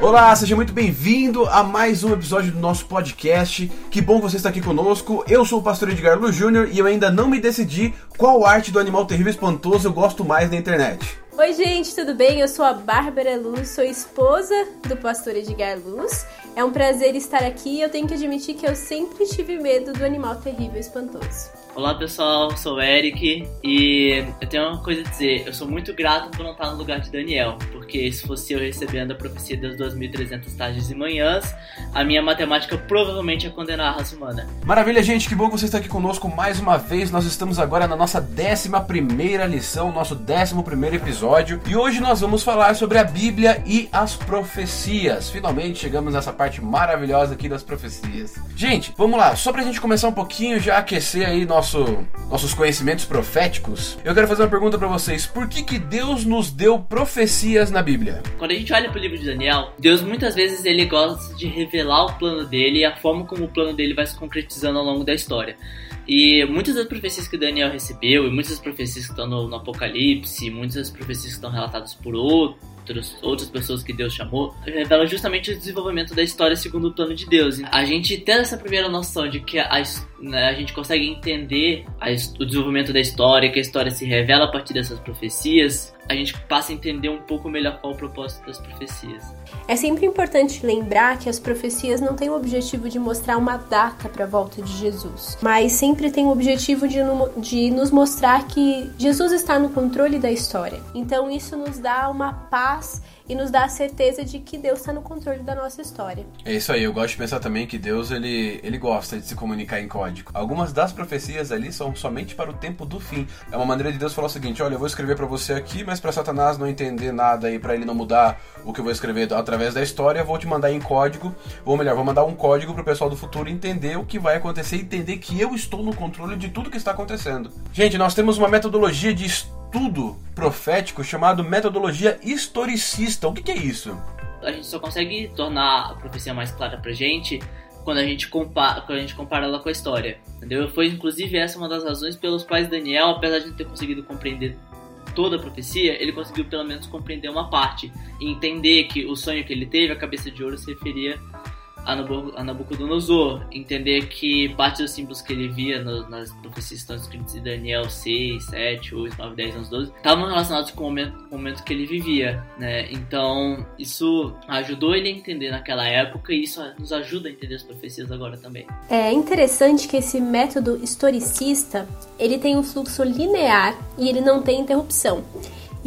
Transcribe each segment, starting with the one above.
Olá, seja muito bem-vindo a mais um episódio do nosso podcast. Que bom você estar aqui conosco. Eu sou o pastor Edgar Lu Júnior e eu ainda não me decidi qual arte do animal terrível espantoso eu gosto mais na internet. Oi, gente, tudo bem? Eu sou a Bárbara Luz, sou esposa do pastor Edgar Luz. É um prazer estar aqui. Eu tenho que admitir que eu sempre tive medo do animal terrível espantoso. Olá pessoal, sou o Eric e eu tenho uma coisa a dizer. Eu sou muito grato por não estar no lugar de Daniel, porque se fosse eu recebendo a profecia das 2.300 tardes e manhãs, a minha matemática provavelmente ia condenar a raça humana. Maravilha, gente, que bom que você está aqui conosco mais uma vez. Nós estamos agora na nossa 11 lição, nosso 11 episódio, e hoje nós vamos falar sobre a Bíblia e as profecias. Finalmente chegamos nessa parte maravilhosa aqui das profecias. Gente, vamos lá, só pra gente começar um pouquinho, já aquecer aí nosso nosso, nossos conhecimentos proféticos, eu quero fazer uma pergunta para vocês. Por que, que Deus nos deu profecias na Bíblia? Quando a gente olha para o livro de Daniel, Deus muitas vezes ele gosta de revelar o plano dele e a forma como o plano dele vai se concretizando ao longo da história. E muitas das profecias que Daniel recebeu, e muitas das profecias que estão no, no Apocalipse, muitas das profecias que estão relatadas por outros, outras pessoas que Deus chamou, revela justamente o desenvolvimento da história segundo o plano de Deus. A gente ter essa primeira noção de que a, né, a gente consegue entender a, o desenvolvimento da história, que a história se revela a partir dessas profecias, a gente passa a entender um pouco melhor qual o propósito das profecias. É sempre importante lembrar que as profecias não têm o objetivo de mostrar uma data para a volta de Jesus, mas sempre tem o objetivo de, de nos mostrar que Jesus está no controle da história. Então isso nos dá uma paz e nos dá a certeza de que Deus está no controle da nossa história. É isso aí, eu gosto de pensar também que Deus ele, ele gosta de se comunicar em código. Algumas das profecias ali são somente para o tempo do fim. É uma maneira de Deus falar o seguinte: olha, eu vou escrever para você aqui, mas para Satanás não entender nada e para ele não mudar o que eu vou escrever através da história, vou te mandar em código, ou melhor, vou mandar um código para o pessoal do futuro entender o que vai acontecer e entender que eu estou no controle de tudo que está acontecendo. Gente, nós temos uma metodologia de estudo profético chamado metodologia historicista. O que, que é isso? A gente só consegue tornar a profecia mais clara pra gente quando a gente compara, quando a gente compara ela com a história, entendeu? Foi inclusive essa uma das razões pelos quais Daniel, apesar de não ter conseguido compreender toda a profecia, ele conseguiu pelo menos compreender uma parte e entender que o sonho que ele teve, a cabeça de ouro, se referia a Nabucodonosor, entender que parte dos símbolos que ele via no, nas profecias estão escritas em Daniel 6, 7, 8, 9, 10, 11, 12, estavam relacionados com o momento, com o momento que ele vivia, né? Então, isso ajudou ele a entender naquela época e isso nos ajuda a entender as profecias agora também. É interessante que esse método historicista, ele tem um fluxo linear e ele não tem interrupção.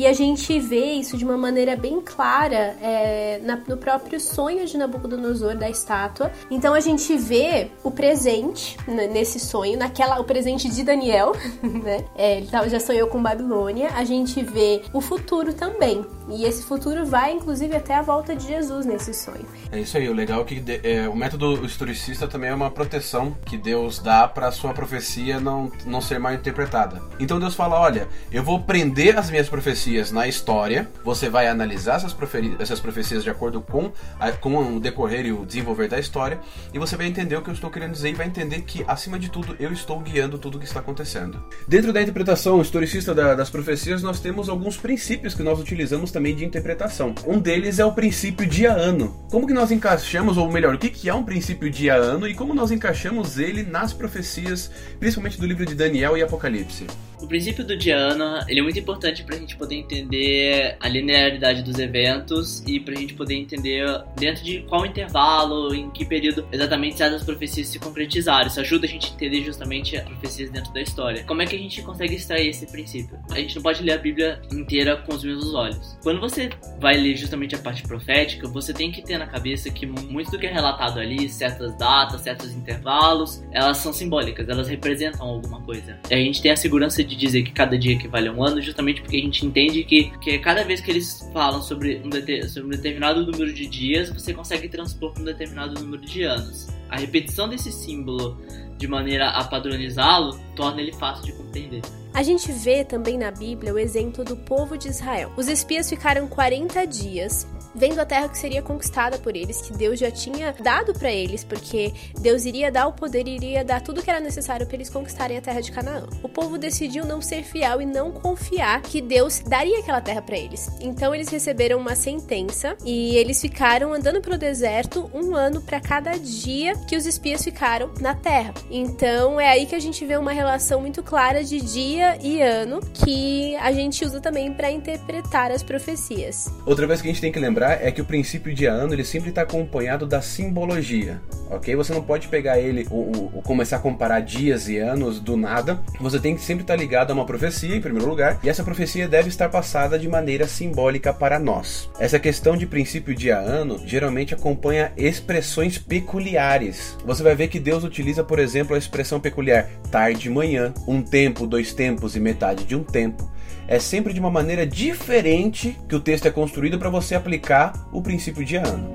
E a gente vê isso de uma maneira bem clara é, na, no próprio sonho de Nabucodonosor da estátua. Então a gente vê o presente nesse sonho, naquela o presente de Daniel, né? É, ele já sonhou com Babilônia. A gente vê o futuro também. E esse futuro vai, inclusive, até a volta de Jesus nesse sonho. É isso aí. O legal é que é, o método historicista também é uma proteção que Deus dá para sua profecia não, não ser mal interpretada. Então Deus fala: olha, eu vou prender as minhas profecias profecias na história, você vai analisar essas, essas profecias de acordo com, a, com o decorrer e o desenvolver da história, e você vai entender o que eu estou querendo dizer e vai entender que, acima de tudo, eu estou guiando tudo o que está acontecendo. Dentro da interpretação historicista da, das profecias, nós temos alguns princípios que nós utilizamos também de interpretação. Um deles é o princípio dia-ano. Como que nós encaixamos, ou melhor, o que, que é um princípio dia-ano e como nós encaixamos ele nas profecias, principalmente do livro de Daniel e Apocalipse? O princípio do Diana, ele é muito importante para a gente poder entender a linearidade dos eventos e para a gente poder entender dentro de qual intervalo, em que período exatamente certas profecias se concretizaram. Isso ajuda a gente a entender justamente as profecias dentro da história. Como é que a gente consegue extrair esse princípio? A gente não pode ler a Bíblia inteira com os mesmos olhos. Quando você vai ler justamente a parte profética, você tem que ter na cabeça que muito do que é relatado ali, certas datas, certos intervalos, elas são simbólicas, elas representam alguma coisa. E a gente tem a segurança de de dizer que cada dia equivale a um ano, justamente porque a gente entende que, que cada vez que eles falam sobre um, sobre um determinado número de dias, você consegue transpor para um determinado número de anos. A repetição desse símbolo de maneira a padronizá-lo torna ele fácil de compreender. A gente vê também na Bíblia o exemplo do povo de Israel. Os espias ficaram 40 dias vendo a terra que seria conquistada por eles, que Deus já tinha dado para eles, porque Deus iria dar o poder iria dar tudo que era necessário para eles conquistarem a terra de Canaã. O povo decidiu não ser fiel e não confiar que Deus daria aquela terra para eles. Então eles receberam uma sentença e eles ficaram andando pelo deserto um ano para cada dia que os espias ficaram na terra. Então é aí que a gente vê uma relação muito clara de dia e ano que a gente usa também para interpretar as profecias. Outra vez que a gente tem que lembrar lembrar é que o princípio de ano ele sempre está acompanhado da simbologia, ok? Você não pode pegar ele ou, ou, começar a comparar dias e anos do nada. Você tem que sempre estar tá ligado a uma profecia, em primeiro lugar, e essa profecia deve estar passada de maneira simbólica para nós. Essa questão de princípio de ano geralmente acompanha expressões peculiares. Você vai ver que Deus utiliza, por exemplo, a expressão peculiar tarde e manhã, um tempo, dois tempos e metade de um tempo é sempre de uma maneira diferente que o texto é construído para você aplicar o princípio de ano.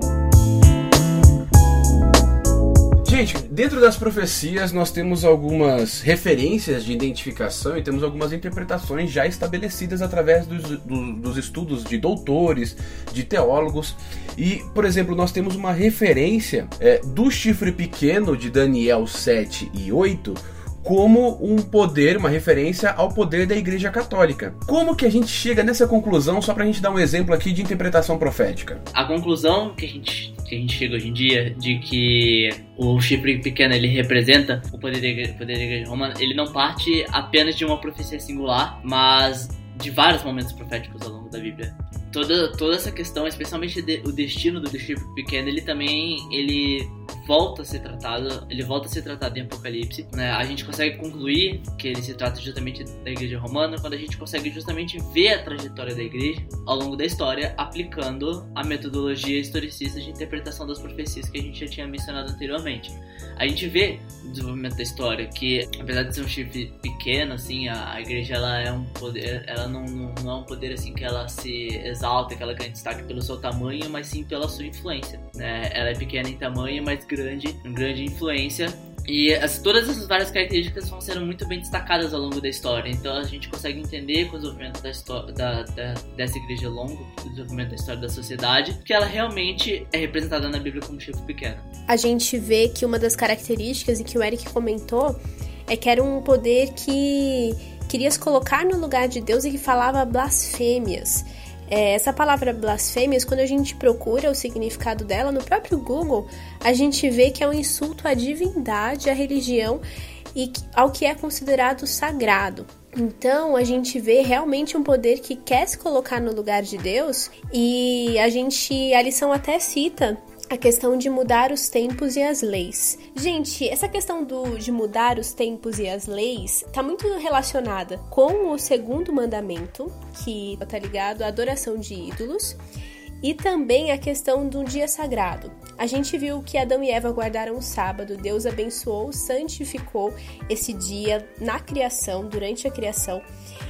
Gente, dentro das profecias nós temos algumas referências de identificação e temos algumas interpretações já estabelecidas através dos, dos, estudos de doutores, de teólogos. E, por exemplo, nós temos uma referência é, do chifre pequeno de Daniel 7 e 8 como um poder, uma referência ao poder da Igreja Católica. Como que a gente chega nessa conclusão, só para a gente dar um exemplo aqui de interpretação profética? A conclusão que a gente, que a gente chega hoje em dia de que o chifre pequeno ele representa o poder da Igreja, poder da igreja Romana, ele não parte apenas de uma profecia singular, mas de vários momentos proféticos ao longo da Bíblia. Toda, toda essa questão, especialmente de, o destino do chifre pequeno, ele também ele volta a ser tratado, ele volta a ser tratado em Apocalipse. Né? A gente consegue concluir que ele se trata justamente da Igreja Romana quando a gente consegue justamente ver a trajetória da Igreja ao longo da história, aplicando a metodologia historicista de interpretação das profecias que a gente já tinha mencionado anteriormente. A gente vê no desenvolvimento da história que, apesar de ser um chifre pequeno, assim, a, a Igreja ela é um poder, ela não, não, não, é um poder assim que ela se exalta, que ela ganha destaque pelo seu tamanho, mas sim pela sua influência. Né? Ela é pequena em tamanho, mas grande, grande influência. E as, todas essas várias características vão sendo muito bem destacadas ao longo da história. Então a gente consegue entender com o desenvolvimento da história, da, da, dessa igreja longo, o desenvolvimento da história da sociedade, que ela realmente é representada na Bíblia como chifre pequeno. A gente vê que uma das características, e que o Eric comentou, é que era um poder que queria se colocar no lugar de Deus e que falava blasfêmias. É, essa palavra blasfêmias, quando a gente procura o significado dela no próprio Google, a gente vê que é um insulto à divindade, à religião e ao que é considerado sagrado. Então a gente vê realmente um poder que quer se colocar no lugar de Deus e a gente a lição até cita a questão de mudar os tempos e as leis. Gente, essa questão do, de mudar os tempos e as leis está muito relacionada com o segundo mandamento, que está ligado à adoração de ídolos, e também a questão do dia sagrado. A gente viu que Adão e Eva guardaram o sábado, Deus abençoou, santificou esse dia na criação, durante a criação.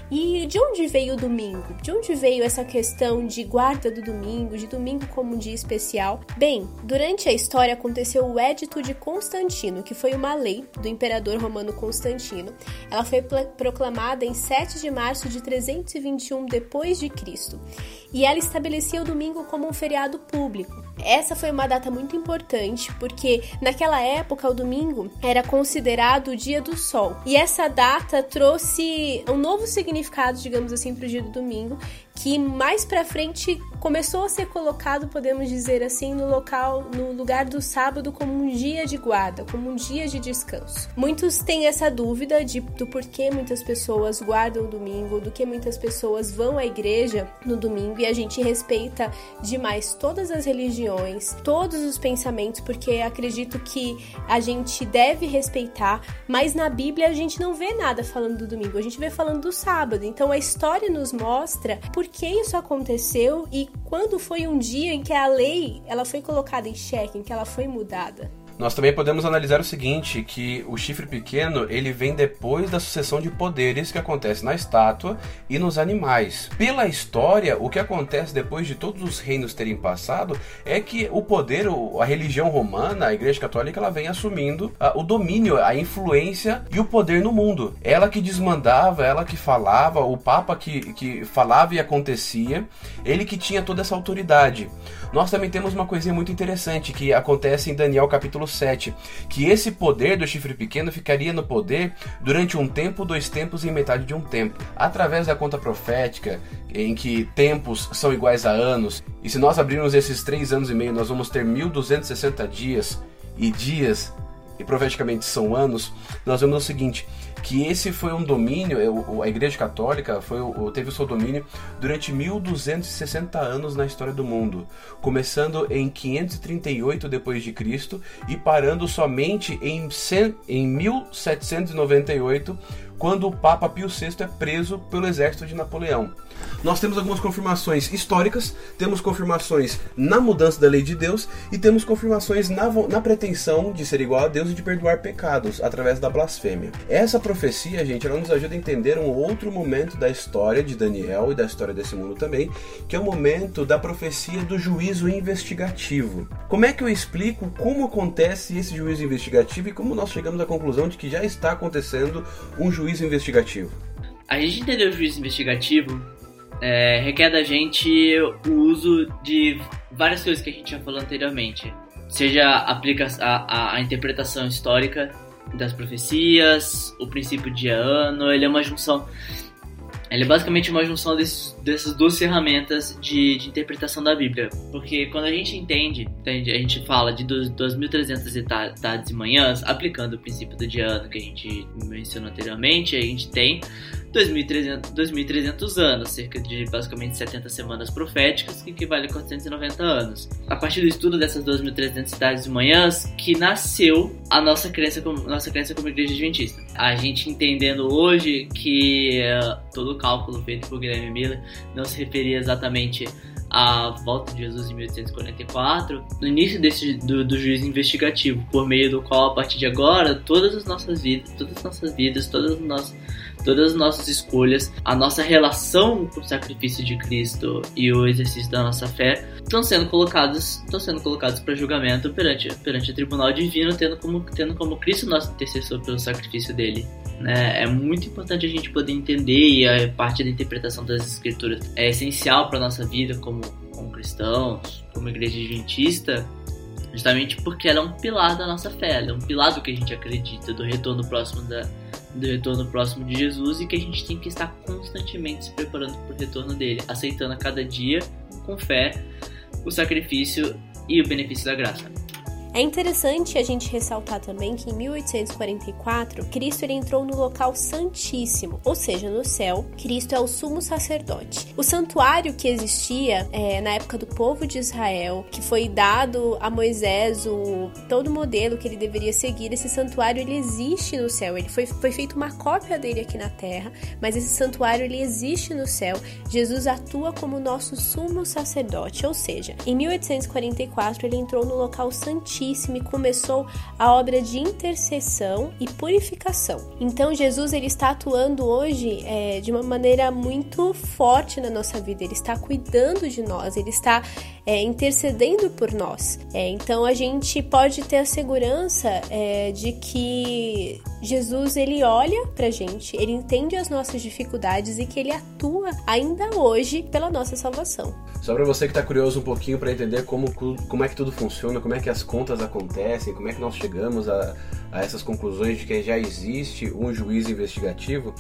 E de onde veio o domingo? De onde veio essa questão de guarda do domingo, de domingo como um dia especial? Bem, durante a história aconteceu o Edito de Constantino, que foi uma lei do imperador romano Constantino. Ela foi proclamada em 7 de março de 321 depois de Cristo, e ela estabelecia o domingo como um feriado público. Essa foi uma data muito importante porque naquela época o domingo era considerado o dia do sol. E essa data trouxe um novo significado, digamos assim, para o dia do domingo, que mais para frente começou a ser colocado, podemos dizer assim, no local, no lugar do sábado como um dia de guarda, como um dia de descanso. Muitos têm essa dúvida de, do porquê muitas pessoas guardam o domingo, do que muitas pessoas vão à igreja no domingo e a gente respeita demais todas as religiões, todos os pensamentos, porque acredito que a gente deve respeitar, mas na Bíblia a gente não vê nada falando do domingo, a gente vê falando do sábado. Então a história nos mostra por que isso aconteceu e quando foi um dia em que a lei ela foi colocada em xeque, em que ela foi mudada. Nós também podemos analisar o seguinte, que o chifre pequeno, ele vem depois da sucessão de poderes que acontece na estátua e nos animais. Pela história, o que acontece depois de todos os reinos terem passado é que o poder, a religião romana, a igreja católica, ela vem assumindo o domínio, a influência e o poder no mundo. Ela que desmandava, ela que falava, o papa que, que falava e acontecia, ele que tinha toda essa autoridade. Nós também temos uma coisinha muito interessante que acontece em Daniel capítulo 7, que esse poder do chifre pequeno ficaria no poder durante um tempo, dois tempos e metade de um tempo. Através da conta profética, em que tempos são iguais a anos, e se nós abrirmos esses três anos e meio, nós vamos ter 1260 dias, e dias, e profeticamente são anos, nós vemos o seguinte: que esse foi um domínio, é, a Igreja Católica foi, teve o seu domínio durante 1260 anos na história do mundo, começando em 538 depois de Cristo e parando somente em, em 1798 quando o Papa Pio VI é preso pelo exército de Napoleão. Nós temos algumas confirmações históricas, temos confirmações na mudança da lei de Deus e temos confirmações na, na pretensão de ser igual a Deus e de perdoar pecados através da blasfêmia. Essa profecia, gente, ela nos ajuda a entender um outro momento da história de Daniel e da história desse mundo também, que é o momento da profecia do juízo investigativo. Como é que eu explico como acontece esse juízo investigativo e como nós chegamos à conclusão de que já está acontecendo um juízo investigativo? A gente entendeu o juízo investigativo é, requer da gente o uso de várias coisas que a gente já falou anteriormente. Seja aplica a, a, a interpretação histórica das profecias, o princípio de ano, ele é uma junção. Ele é basicamente uma junção desses, dessas duas ferramentas de, de, interpretação da Bíblia. Porque quando a gente entende, a gente fala de 2.300 tardes e manhãs, aplicando o princípio do dia ano que a gente mencionou anteriormente, a gente tem 2.300, 2.300 anos, cerca de basicamente 70 semanas proféticas, que equivale a 490 anos. A partir do estudo dessas 2.300 cidades de manhãs, que nasceu a nossa crença como, nossa crença como igreja adventista. A gente entendendo hoje que uh, todo o cálculo feito por Guilherme Miller não se referia exatamente à volta de Jesus em 1844, no início desse, do, do investigativo, por meio do qual, a partir de agora, todas as nossas vidas, todas as nossas vidas, todas as nossas todas as nossas escolhas, a nossa relação com o sacrifício de Cristo e o exercício da nossa fé estão sendo colocados, estão sendo colocados para julgamento perante, perante o tribunal divino, tendo como, tendo como Cristo nosso intercessor pelo sacrifício dele. Né? É muito importante a gente poder entender e a parte da interpretação das escrituras é essencial para nossa vida como, como cristãos, como igreja adventista, justamente porque ela é um pilar da nossa fé, ela é um pilar do que a gente acredita, do retorno próximo da, do retorno próximo de Jesus e que a gente tem que estar constantemente se preparando para o retorno dele, aceitando a cada dia, com fé, o sacrifício e o benefício da graça. É interessante a gente ressaltar também que em 1844, Cristo ele entrou no local santíssimo, ou seja, no céu. Cristo é o sumo sacerdote. O santuário que existia é, na época do povo de Israel, que foi dado a Moisés o todo o modelo que ele deveria seguir, esse santuário ele existe no céu. Ele foi, foi feito uma cópia dele aqui na terra, mas esse santuário ele existe no céu. Jesus atua como nosso sumo sacerdote, ou seja, em 1844 ele entrou no local santíssimo Santíssimo e começou a obra de intercessão e purificação. Então Jesus ele está atuando hoje é, de uma maneira muito forte na nossa vida. Ele está cuidando de nós. Ele está é, intercedendo por nós. É, então a gente pode ter a segurança é, de que Jesus ele olha pra gente, ele entende as nossas dificuldades e que ele atua ainda hoje pela nossa salvação. Só para você que está curioso um pouquinho para entender como, como é que tudo funciona, como é que as contas acontecem, como é que nós chegamos a, a essas conclusões de que já existe um juiz investigativo,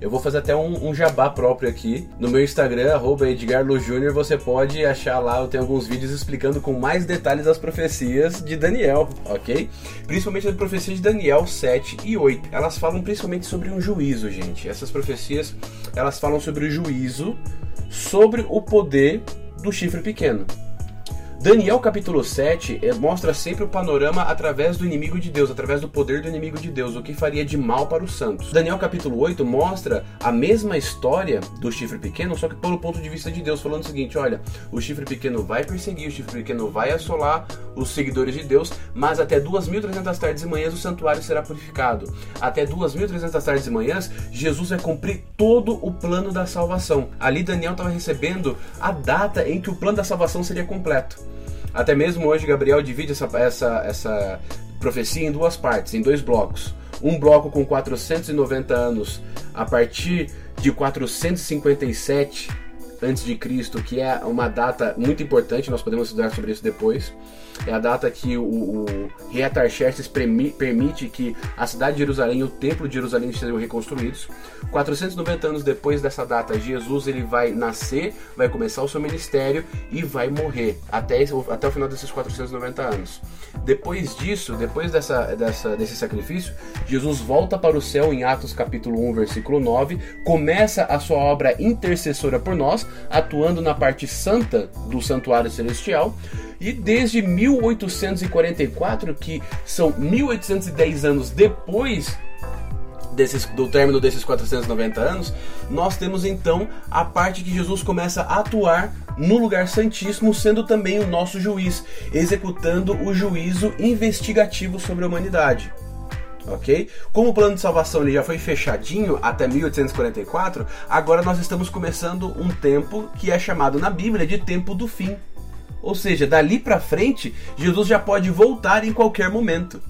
eu vou fazer até um, um jabá próprio aqui. No meu Instagram, EdgarLuJúnior, você pode achar lá, eu tenho alguns vídeos explicando com mais detalhes as profecias de Daniel, ok? Principalmente as profecias de Daniel 7 e 8. Elas falam principalmente sobre um juízo, gente. Essas profecias, elas falam sobre o juízo, sobre o poder do chifre pequeno. Daniel capítulo 7 é, mostra sempre o panorama através do inimigo de Deus, através do poder do inimigo de Deus, o que faria de mal para os santos. Daniel capítulo 8 mostra a mesma história do chifre pequeno, só que pelo ponto de vista de Deus, falando o seguinte: olha, o chifre pequeno vai perseguir, o chifre pequeno vai assolar os seguidores de Deus, mas até 2.300 tardes e manhãs o santuário será purificado. Até 2.300 tardes e manhãs, Jesus vai cumprir todo o plano da salvação. Ali Daniel estava recebendo a data em que o plano da salvação seria completo. Até mesmo hoje Gabriel divide essa, essa, essa profecia em duas partes, em dois blocos. Um bloco com 490 anos a partir de 457 antes de Cristo, que é uma data muito importante, nós podemos estudar sobre isso depois. É a data que o, o rei Atarxerxes permite que a cidade de Jerusalém e o templo de Jerusalém sejam reconstruídos. 490 anos depois dessa data, Jesus ele vai nascer, vai começar o seu ministério e vai morrer até, até o final desses 490 anos. Depois disso, depois dessa, dessa, desse sacrifício, Jesus volta para o céu em Atos capítulo 1, versículo 9, começa a sua obra intercessora por nós, atuando na parte santa do santuário celestial. E desde 1844, que são 1810 anos depois desses, do término desses 490 anos, nós temos então a parte que Jesus começa a atuar no lugar santíssimo, sendo também o nosso juiz, executando o juízo investigativo sobre a humanidade. Ok? Como o plano de salvação ele já foi fechadinho até 1844, agora nós estamos começando um tempo que é chamado na Bíblia de tempo do fim. Ou seja, dali para frente, Jesus já pode voltar em qualquer momento.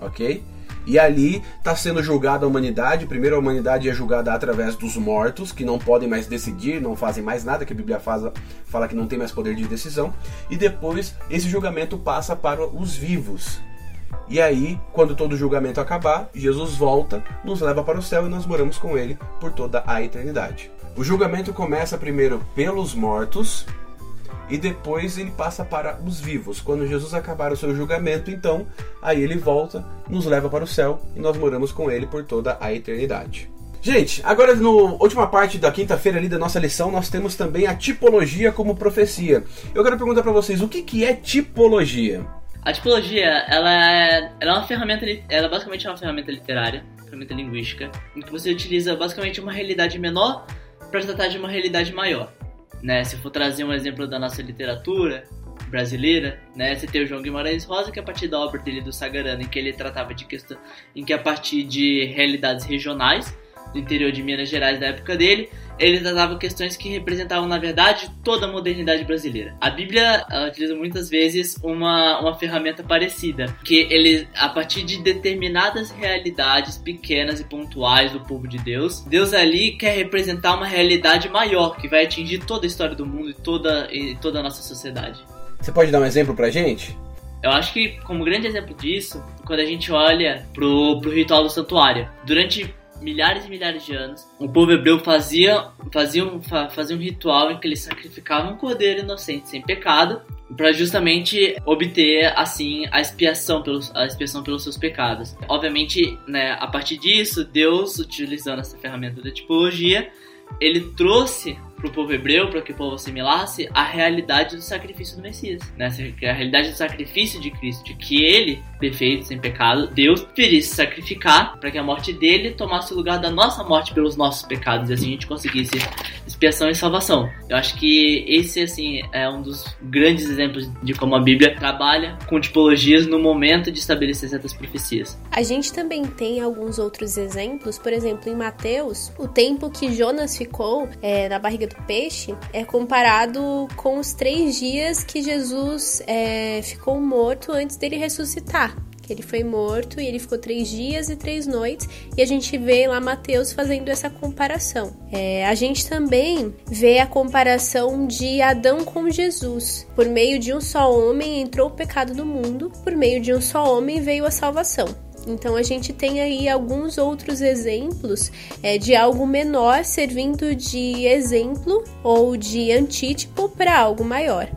Ok? E ali está sendo julgada a humanidade. Primeiro, a humanidade é julgada através dos mortos, que não podem mais decidir, não fazem mais nada, que a Bíblia fala, fala que não tem mais poder de decisão. E depois, esse julgamento passa para os vivos. E aí, quando todo o julgamento acabar, Jesus volta, nos leva para o céu e nós moramos com ele por toda a eternidade. O julgamento começa primeiro pelos mortos, e depois ele passa para os vivos. Quando Jesus acabar o seu julgamento, então, aí ele volta, nos leva para o céu e nós moramos com ele por toda a eternidade. Gente, agora no última parte da quinta-feira ali da nossa lição, nós temos também a tipologia como profecia. Eu quero perguntar para vocês, o que, que é tipologia? A tipologia, ela é, ela é uma ferramenta, ela basicamente é uma ferramenta literária, ferramenta linguística, em que você utiliza basicamente uma realidade menor para tratar de uma realidade maior. Né? Se for trazer um exemplo da nossa literatura brasileira, né? Você tem o João Guimarães Rosa, que é a partir da obra dele do Sagarana, em que ele tratava de questão, em que a partir de realidades regionais do interior de Minas Gerais da época dele, ele tratava questões que representavam, na verdade, toda a modernidade brasileira. A Bíblia utiliza muitas vezes uma, uma ferramenta parecida, que ele, a partir de determinadas realidades pequenas e pontuais do povo de Deus, Deus ali quer representar uma realidade maior, que vai atingir toda a história do mundo e toda, e toda a nossa sociedade. Você pode dar um exemplo pra gente? Eu acho que, como grande exemplo disso, quando a gente olha pro, pro ritual do santuário. Durante milhares e milhares de anos, o povo hebreu fazia, fazia, um, fazia um ritual em que eles sacrificavam um cordeiro inocente sem pecado para justamente obter assim a expiação pelos a expiação pelos seus pecados. Obviamente, né, a partir disso, Deus utilizando essa ferramenta da tipologia, ele trouxe para o povo hebreu, para que o povo assimilasse a realidade do sacrifício do Messias, né? A realidade do sacrifício de Cristo, de que ele, perfeito, sem pecado, Deus preferisse se sacrificar para que a morte dele tomasse o lugar da nossa morte pelos nossos pecados e assim a gente conseguisse expiação e salvação. Eu acho que esse assim é um dos grandes exemplos de como a Bíblia trabalha com tipologias no momento de estabelecer certas profecias. A gente também tem alguns outros exemplos, por exemplo, em Mateus, o tempo que Jonas ficou é, na barriga do peixe é comparado com os três dias que Jesus é, ficou morto antes dele ressuscitar. Ele foi morto e ele ficou três dias e três noites, e a gente vê lá Mateus fazendo essa comparação. É, a gente também vê a comparação de Adão com Jesus. Por meio de um só homem entrou o pecado no mundo, por meio de um só homem veio a salvação. Então a gente tem aí alguns outros exemplos é, de algo menor servindo de exemplo ou de antítipo para algo maior.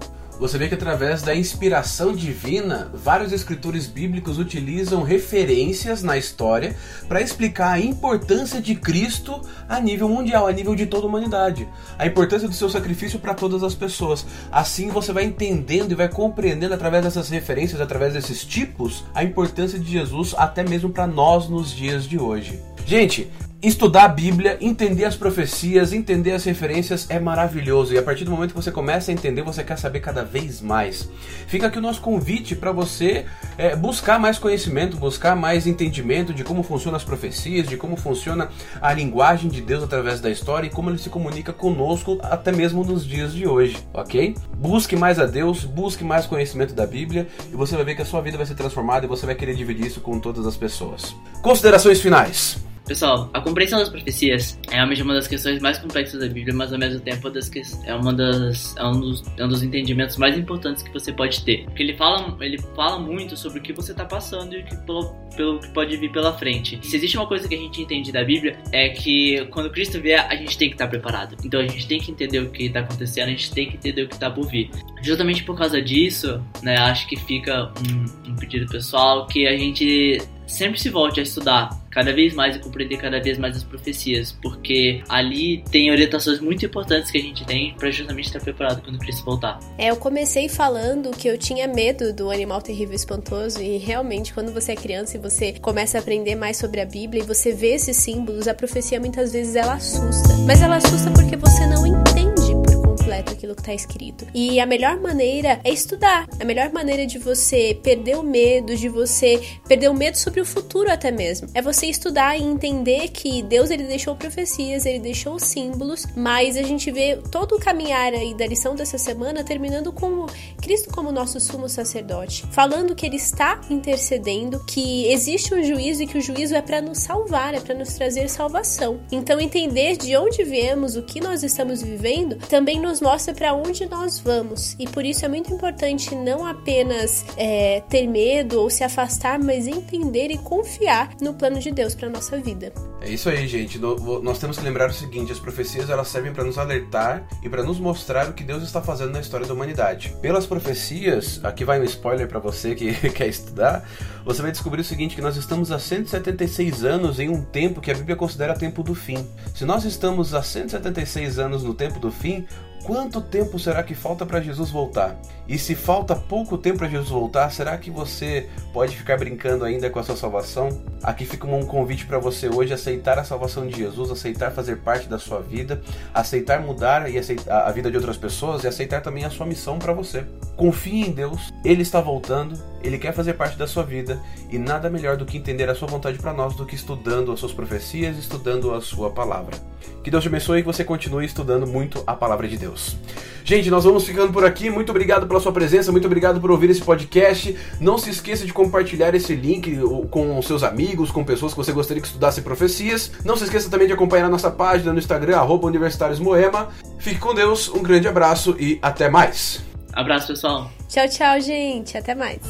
Você vê que através da inspiração divina, vários escritores bíblicos utilizam referências na história para explicar a importância de Cristo a nível mundial, a nível de toda a humanidade. A importância do seu sacrifício para todas as pessoas. Assim você vai entendendo e vai compreendendo através dessas referências, através desses tipos, a importância de Jesus até mesmo para nós nos dias de hoje. Gente, estudar a Bíblia, entender as profecias, entender as referências é maravilhoso. E a partir do momento que você começa a entender, você quer saber cada vez mais. Fica aqui o nosso convite para você é, buscar mais conhecimento, buscar mais entendimento de como funcionam as profecias, de como funciona a linguagem de Deus através da história e como ele se comunica conosco até mesmo nos dias de hoje, ok? Busque mais a Deus, busque mais conhecimento da Bíblia e você vai ver que a sua vida vai ser transformada e você vai querer dividir isso com todas as pessoas. Considerações finais. Pessoal, a compreensão das profecias é uma das questões mais complexas da Bíblia, mas ao mesmo tempo é uma das é um dos, é um dos entendimentos mais importantes que você pode ter, porque ele fala ele fala muito sobre o que você está passando e o que pelo, pelo que pode vir pela frente. Se existe uma coisa que a gente entende da Bíblia é que quando Cristo vier a gente tem que estar preparado. Então a gente tem que entender o que está acontecendo, a gente tem que entender o que está por vir. Justamente por causa disso, né, acho que fica um, um pedido pessoal que a gente sempre se volte a estudar cada vez mais e compreender cada vez mais as profecias, porque ali tem orientações muito importantes que a gente tem para justamente estar preparado quando Cristo voltar. É, eu comecei falando que eu tinha medo do animal terrível e espantoso e realmente quando você é criança e você começa a aprender mais sobre a Bíblia e você vê esses símbolos, a profecia muitas vezes ela assusta. Mas ela assusta porque você não entende completo aquilo que está escrito. E a melhor maneira é estudar. A melhor maneira de você perder o medo, de você perder o medo sobre o futuro até mesmo, é você estudar e entender que Deus ele deixou profecias, ele deixou símbolos, mas a gente vê todo o caminhar aí da lição dessa semana terminando com Cristo como nosso sumo sacerdote, falando que ele está intercedendo, que existe um juízo e que o juízo é para nos salvar, é para nos trazer salvação. Então entender de onde viemos, o que nós estamos vivendo, também nos mostra para onde nós vamos. E por isso é muito importante não apenas é, ter medo ou se afastar, mas entender e confiar no plano de Deus para nossa vida. É isso aí, gente. Nós temos que lembrar o seguinte: as profecias elas servem para nos alertar e para nos mostrar o que Deus está fazendo na história da humanidade. Pelas profecias, aqui vai um spoiler para você que quer estudar, você vai descobrir o seguinte: que nós estamos há 176 anos em um tempo que a Bíblia considera tempo do fim. Se nós estamos há 176 anos no tempo do fim, Quanto tempo será que falta para Jesus voltar? E se falta pouco tempo para Jesus voltar, será que você pode ficar brincando ainda com a sua salvação? Aqui fica um convite para você hoje aceitar a salvação de Jesus, aceitar fazer parte da sua vida, aceitar mudar e aceitar a vida de outras pessoas e aceitar também a sua missão para você. Confie em Deus, Ele está voltando, Ele quer fazer parte da sua vida e nada melhor do que entender a sua vontade para nós do que estudando as suas profecias, estudando a sua palavra. Que Deus te abençoe e que você continue estudando muito a palavra de Deus. Gente, nós vamos ficando por aqui. Muito obrigado pela sua presença, muito obrigado por ouvir esse podcast. Não se esqueça de compartilhar esse link com seus amigos, com pessoas que você gostaria que estudasse profecias. Não se esqueça também de acompanhar a nossa página no Instagram, arroba Universitários Moema. Fique com Deus, um grande abraço e até mais. Abraço, pessoal. Tchau, tchau, gente. Até mais.